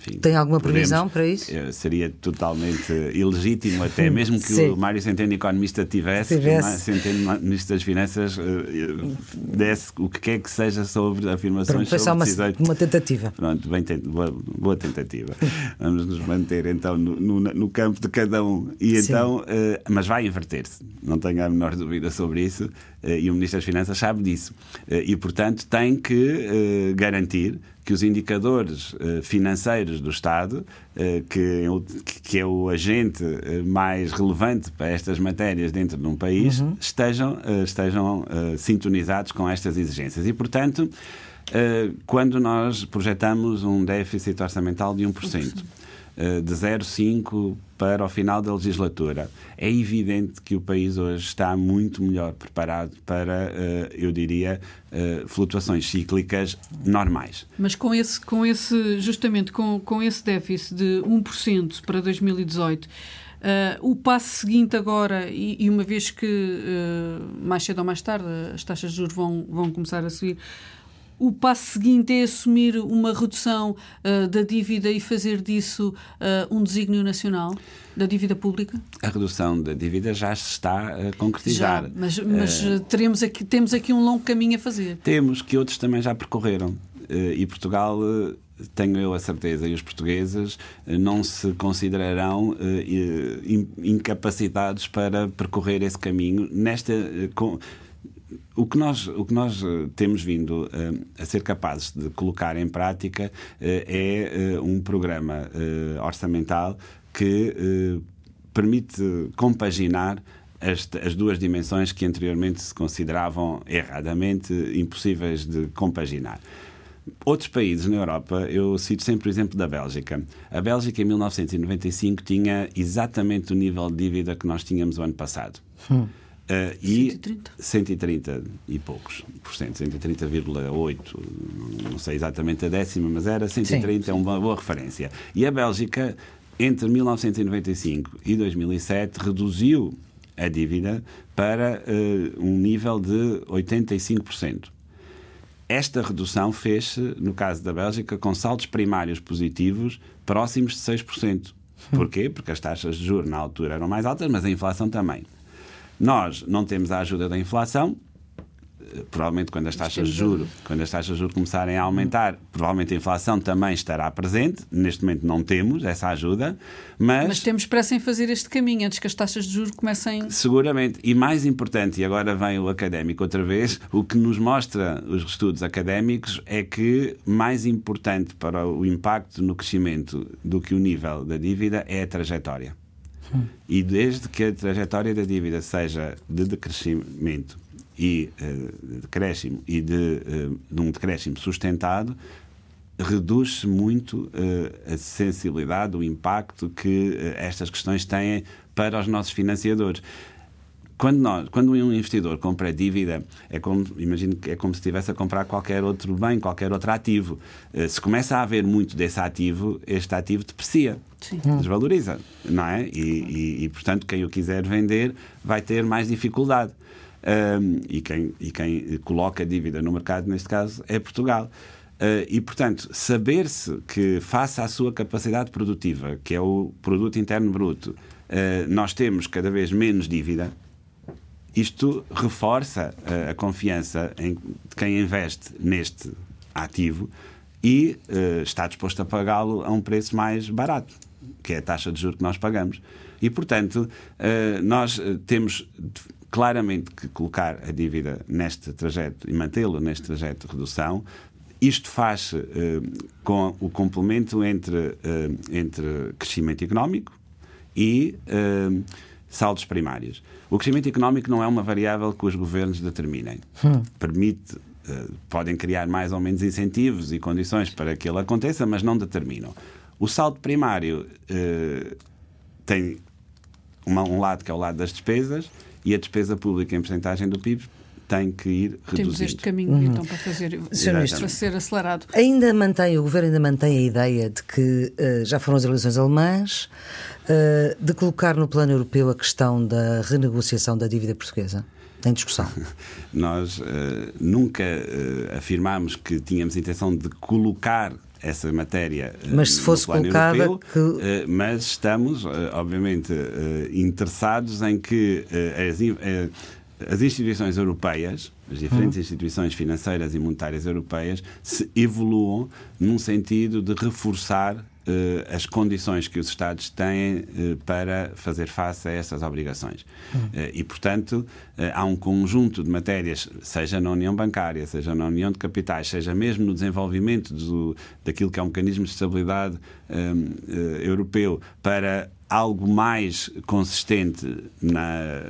Enfim, Tem alguma previsão podemos, para isso? Eh, seria totalmente ilegítimo, até mesmo que Sim. o Mário Centeno, economista, tivesse, tivesse. Centeno, ministro das Finanças, eh, desse o que quer que seja sobre afirmações Pronto, sobre uma, uma tentativa. Pronto, bem, boa, boa, tentativa. Vamos nos manter então no, no, no campo de cada um. E então, uh, mas vai inverter-se, não tenho a menor dúvida sobre isso, e o Ministro das Finanças sabe disso. E, portanto, tem que garantir que os indicadores uh, financeiros do Estado, uh, que, que é o agente uh, mais relevante para estas matérias dentro de um país, uhum. estejam, estejam sintonizados com estas exigências. E, portanto, quando nós projetamos um déficit orçamental de 1%, 1%. De 0,5% para o final da legislatura. É evidente que o país hoje está muito melhor preparado para, eh, eu diria, eh, flutuações cíclicas normais. Mas com esse, com esse justamente com, com esse déficit de 1% para 2018, Uh, o passo seguinte agora, e, e uma vez que uh, mais cedo ou mais tarde as taxas de juros vão, vão começar a subir, o passo seguinte é assumir uma redução uh, da dívida e fazer disso uh, um desígnio nacional da dívida pública? A redução da dívida já se está a concretizar. Já, mas, mas teremos aqui, temos aqui um longo caminho a fazer. Temos, que outros também já percorreram. e Portugal tenho eu a certeza, e os portugueses não se considerarão incapacitados para percorrer esse caminho nesta o que nós, o que nós eh, temos vindo uh, a ser capazes de colocar em prática uh, é um programa orçamental que permite compaginar as, as, duas dimensões que anteriormente se consideravam erradamente impossíveis de compaginar. Outros países na Europa, eu cito sempre o exemplo da Bélgica. A Bélgica, em 1995, tinha exatamente o nível de dívida que nós tínhamos o ano passado. Hum. Uh, e 130. 130 e poucos por cento, 130,8, não sei exatamente a décima, mas era 130, sim, é uma boa referência. E a Bélgica, entre 1995 e 2007, reduziu a dívida para uh, um nível de 85%. Esta redução fez-se, no caso da Bélgica, com saldos primários positivos próximos de 6%. Porquê? Porque as taxas de juros na altura eram mais altas, mas a inflação também. Nós não temos a ajuda da inflação, provavelmente quando as taxas de juros, quando as taxas de juros começarem a aumentar, provavelmente a inflação também estará presente. Neste momento não temos essa ajuda, mas Mas temos pressa em fazer este caminho antes que as taxas de juros comecem Seguramente, e mais importante, e agora vem o académico outra vez, o que nos mostra os estudos académicos é que mais importante para o impacto no crescimento do que o nível da dívida é a trajetória. E desde que a trajetória da dívida seja de decrescimento e de decréscimo e de, eh, de um decréscimo sustentado, reduz-se muito eh, a sensibilidade, o impacto que estas questões têm para os nossos financiadores. Quando, nós, quando um investidor compra dívida, é como, imagino que é como se estivesse a comprar qualquer outro bem, qualquer outro ativo. Eh, Se começa a haver muito desse ativo, este ativo deprecia, Sim. desvaloriza, não é? E, e- e, portanto, quem o quiser vender vai ter mais dificuldade. Ahm, e, quem, e quem coloca dívida no mercado, neste caso, é Portugal. Ah, e, portanto, saber-se que, face à sua capacidade produtiva, que é o produto interno bruto, ah, nós temos cada vez menos dívida, isto reforça eh, a confiança em, de quem investe neste ativo e eh, está disposto a pagá-lo a um preço mais barato, que é a taxa de juros que nós pagamos. E, portanto, eh, nós temos claramente que colocar a dívida neste trajeto e mantê-la neste trajeto de redução. Isto faz eh, com o complemento entre, entre crescimento económico e saldos primários. O crescimento económico não é uma variável que os governos determinem. Permite, eh, podem criar mais ou menos incentivos e condições para que ele aconteça, mas não determinam. O saldo primário eh, tem uma- um lado que é o lado das despesas e a despesa pública em porcentagem do PIB tem que ir temos reduzindo. este caminho então para fazer Sr. Ministro. para ser acelerado. Ainda mantém, o governo ainda mantém a ideia de que eh, já foram as eleições alemãs, eh, de colocar no plano europeu a questão da renegociação da dívida portuguesa em discussão. Nós eh, nunca afirmámos que tínhamos intenção de colocar essa matéria Mas se no fosse plano colocada, europeu, que- mas estamos, obviamente, interessados em que as, as instituições europeias, as diferentes Uhum. instituições financeiras e monetárias europeias, se evoluam num sentido de reforçar eh, as condições que os Estados têm eh, para fazer face a essas obrigações. Eh, e, portanto, há um conjunto de matérias, seja na União Bancária, seja na União de Capitais, seja mesmo no desenvolvimento do, daquilo que é um mecanismo de estabilidade eh, eh, europeu, para algo mais consistente na,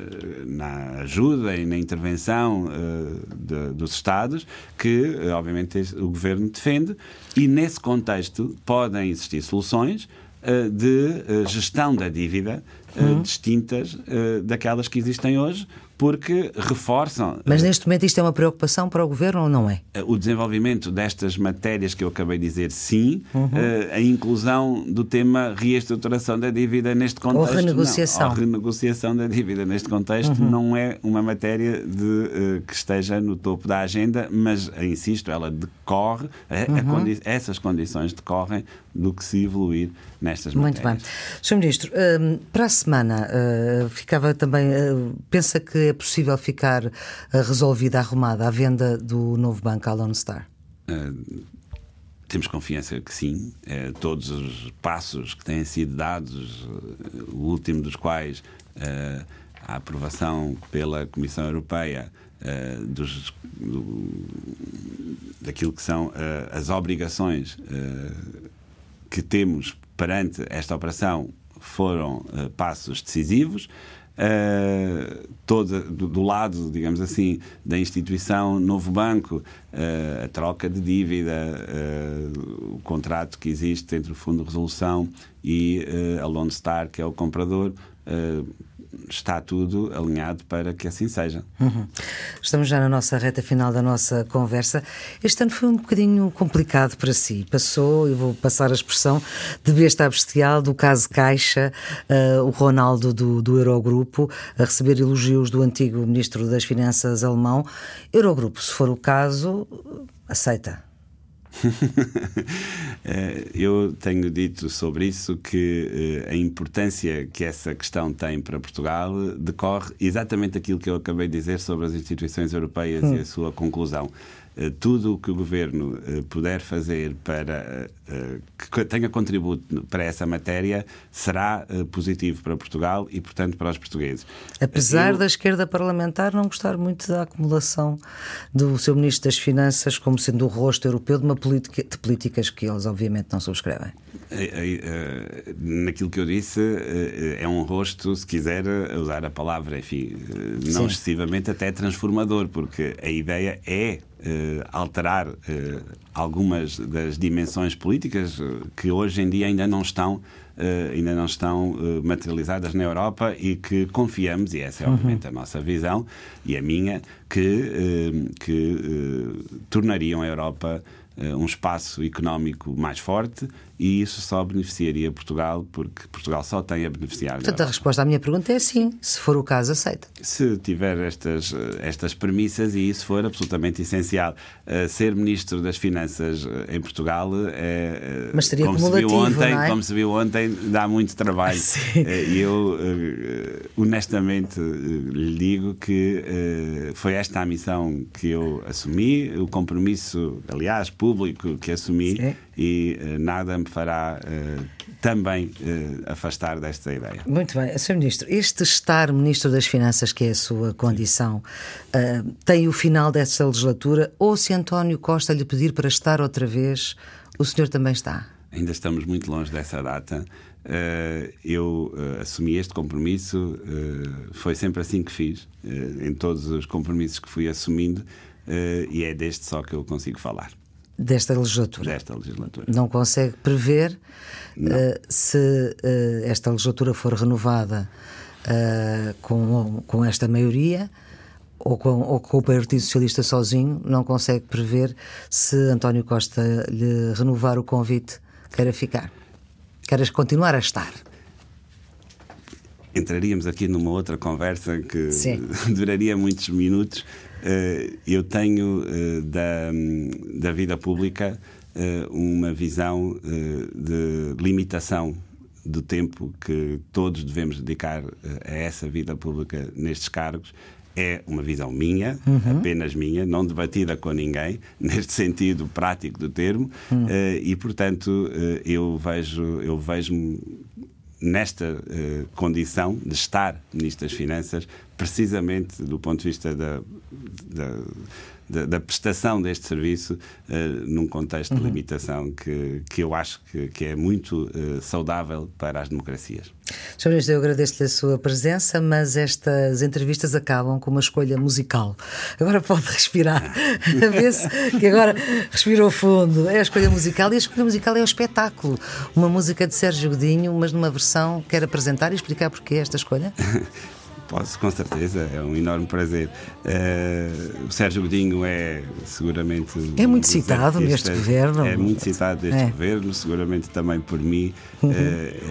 na ajuda e na intervenção eh, de- dos Estados, que eh, obviamente o Governo defende, e nesse contexto podem existir soluções eh, de eh, gestão da dívida eh, distintas eh, daquelas que existem hoje, porque reforçam Mas neste momento isto é uma preocupação para o governo ou não é? o desenvolvimento destas matérias que eu acabei de dizer, sim. Uhum. Eh, a inclusão do tema reestruturação da dívida neste contexto. renegociação. Não. Ou renegociação da dívida neste contexto Uhum. não é uma matéria de, eh, que esteja no topo da agenda, mas, eh, insisto, ela decorre, Uhum. condi- essas condições decorrem do que se evoluir nestas Muito bem. matérias. Sr. Ministro, para a semana uh, ficava também. uh, pensa que é possível ficar uh, resolvida, arrumada a venda do novo banco, a Lone Star? Temos confiança que sim. Todos os passos que têm sido dados, o último dos quais a aprovação pela Comissão Europeia eh, dos, do- daquilo que são eh, as obrigações eh, que temos perante esta operação foram eh, passos decisivos. Uh, toda, do, do lado, digamos assim, da instituição Novo Banco, uh, a troca de dívida, uh, o contrato que existe entre o Fundo de Resolução e uh, a Lone Star, que é o comprador, uh, está tudo alinhado para que assim seja. Uhum. Estamos já na nossa reta final da nossa conversa. Este ano foi um bocadinho complicado para si. Passou, eu vou passar a expressão, de besta bestial, do caso Caixa, uh, o Ronaldo do, do Eurogrupo, a receber elogios do antigo Ministro das Finanças alemão. Eurogrupo, se for o caso, aceita. Eh, eu tenho dito sobre isso que eh, a importância que essa questão tem para Portugal decorre exatamente aquilo que eu acabei de dizer sobre as instituições europeias hum. e a sua conclusão. Eh, tudo o que o governo eh, puder fazer para eh, que tenha contributo para essa matéria será positivo para Portugal e, portanto, para os portugueses. Apesar Eu... da esquerda parlamentar não gostar muito da acumulação do seu Ministro das Finanças como sendo o rosto europeu de uma política de políticas que eles, obviamente, não subscrevem. Naquilo que eu disse, é um rosto, se quiser usar a palavra, enfim, não Sim. excessivamente até transformador, porque a ideia é uh, alterar uh, algumas das dimensões políticas uh, que hoje em dia ainda não estão ainda não estão materializadas na Europa e que confiamos, e essa é uhum. obviamente a nossa visão e a minha, que, que tornariam a Europa um espaço económico mais forte e isso só beneficiaria Portugal, porque Portugal só tem a beneficiar. Portanto, a resposta à minha pergunta é sim. Se for o caso, aceita. Se tiver estas, estas premissas, e isso for absolutamente essencial. Uh, ser Ministro das Finanças eh, em Portugal é. Mas seria como se viu ontem, é? Como se viu ontem, dá muito trabalho. E eu, honestamente, lhe digo que foi esta a missão que eu assumi, o compromisso, aliás, público que assumi. Sim e uh, nada me fará uh, também uh, afastar desta ideia. Muito bem, Sr. Ministro, este estar Ministro das Finanças, que é a sua condição, tem o final desta legislatura ou se António Costa lhe pedir para estar outra vez, o senhor também está? Ainda estamos muito longe dessa data. eu assumi este compromisso, foi sempre assim que fiz, em todos os compromissos que fui assumindo, e é deste só que eu consigo falar desta legislatura. Desta legislatura. Não consegue prever uh, se uh, esta legislatura for renovada uh, com, com esta maioria ou com, ou com o Partido Socialista sozinho, não consegue prever se António Costa lhe renovar o convite, queira ficar, queira continuar a estar entraríamos aqui numa outra conversa que Sim. duraria muitos minutos, eu tenho eh, da, da vida pública eh, uma visão de limitação do tempo que todos devemos dedicar a essa vida pública nestes cargos é uma visão minha, uhum. apenas minha, não debatida com ninguém, neste sentido prático do termo, uhum. e portanto eu vejo eu vejo nesta uh, condição de estar Ministro das Finanças, precisamente do ponto de vista da, da da, da prestação deste serviço uh, num contexto uhum. de limitação que, que eu acho que, que é muito uh, saudável para as democracias. Sr. Ministro, eu agradeço-lhe a sua presença, mas estas entrevistas acabam com uma escolha musical. Agora pode respirar. a ver se que agora respirou fundo. É a escolha musical e a escolha musical é o espetáculo. Uma música de Sérgio Godinho, mas numa versão. Quer apresentar e explicar porquê esta escolha? Posso, com certeza, é um enorme prazer. Uh, o Sérgio Godinho é seguramente. É muito citado neste governo. É muito citado neste é. governo, seguramente também por mim. Uhum. Uh,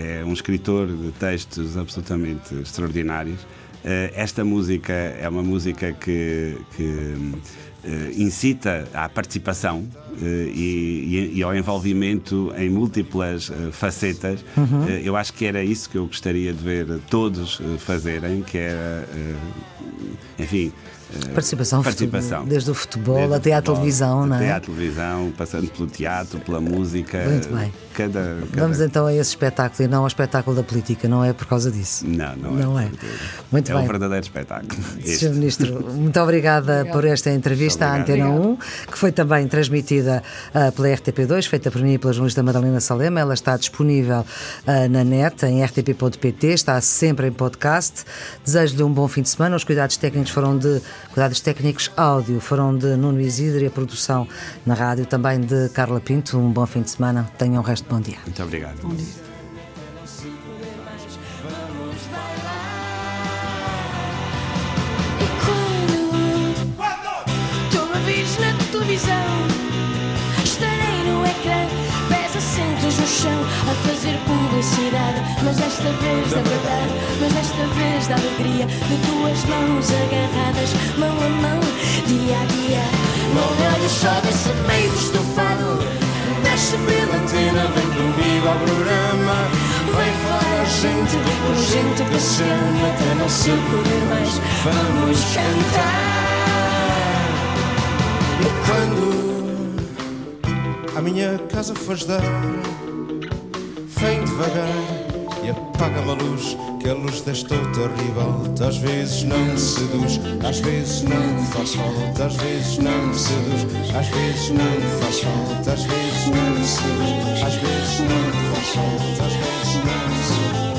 é um escritor de textos absolutamente extraordinários. Uh, esta música é uma música que, que incita à participação e, e, ao envolvimento em múltiplas facetas. Uhum. eu acho que era isso que eu gostaria de ver todos fazerem, que era, enfim, Participação, participação. desde o futebol desde até à televisão, não é? Até à televisão, passando pelo teatro, pela música. Muito bem. Cada, cada... Vamos então a esse espetáculo e não ao espetáculo da política, não é por causa disso? Não, não, não é. é. Muito é bem. um verdadeiro espetáculo. Sr. Ministro, muito obrigada por esta entrevista à Antena 1, que foi também transmitida uh, pela RTP2, feita por mim e pela jornalista Madalena Salema. Ela está disponível uh, na net, em rtp.pt, está sempre em podcast. Desejo-lhe um bom fim de semana. Os cuidados técnicos foram de Cuidados técnicos áudio foram de Nuno Isidro e a produção na rádio também de Carla Pinto. Um bom fim de semana. Tenham um resto de bom dia. Muito obrigado. Bom dia. chão a fazer publicidade. Mas desta vez da verdade, mas desta vez da alegria de duas mãos agarradas, mão a mão, dia a dia. Não olho só desse meio estufado. pela antena, vem comigo ao programa. Vem falar gente, gente que se chama, até não se poder mais. Vamos cantar. E quando a minha casa fores dar, vem devagar e apaga-me a luz, que a luz desta ribalta às vezes não me seduz, às vezes não me faz falta, às vezes não me seduz, às vezes não me faz falta, às vezes não me seduz, às vezes não me faz falta, às vezes não me seduz.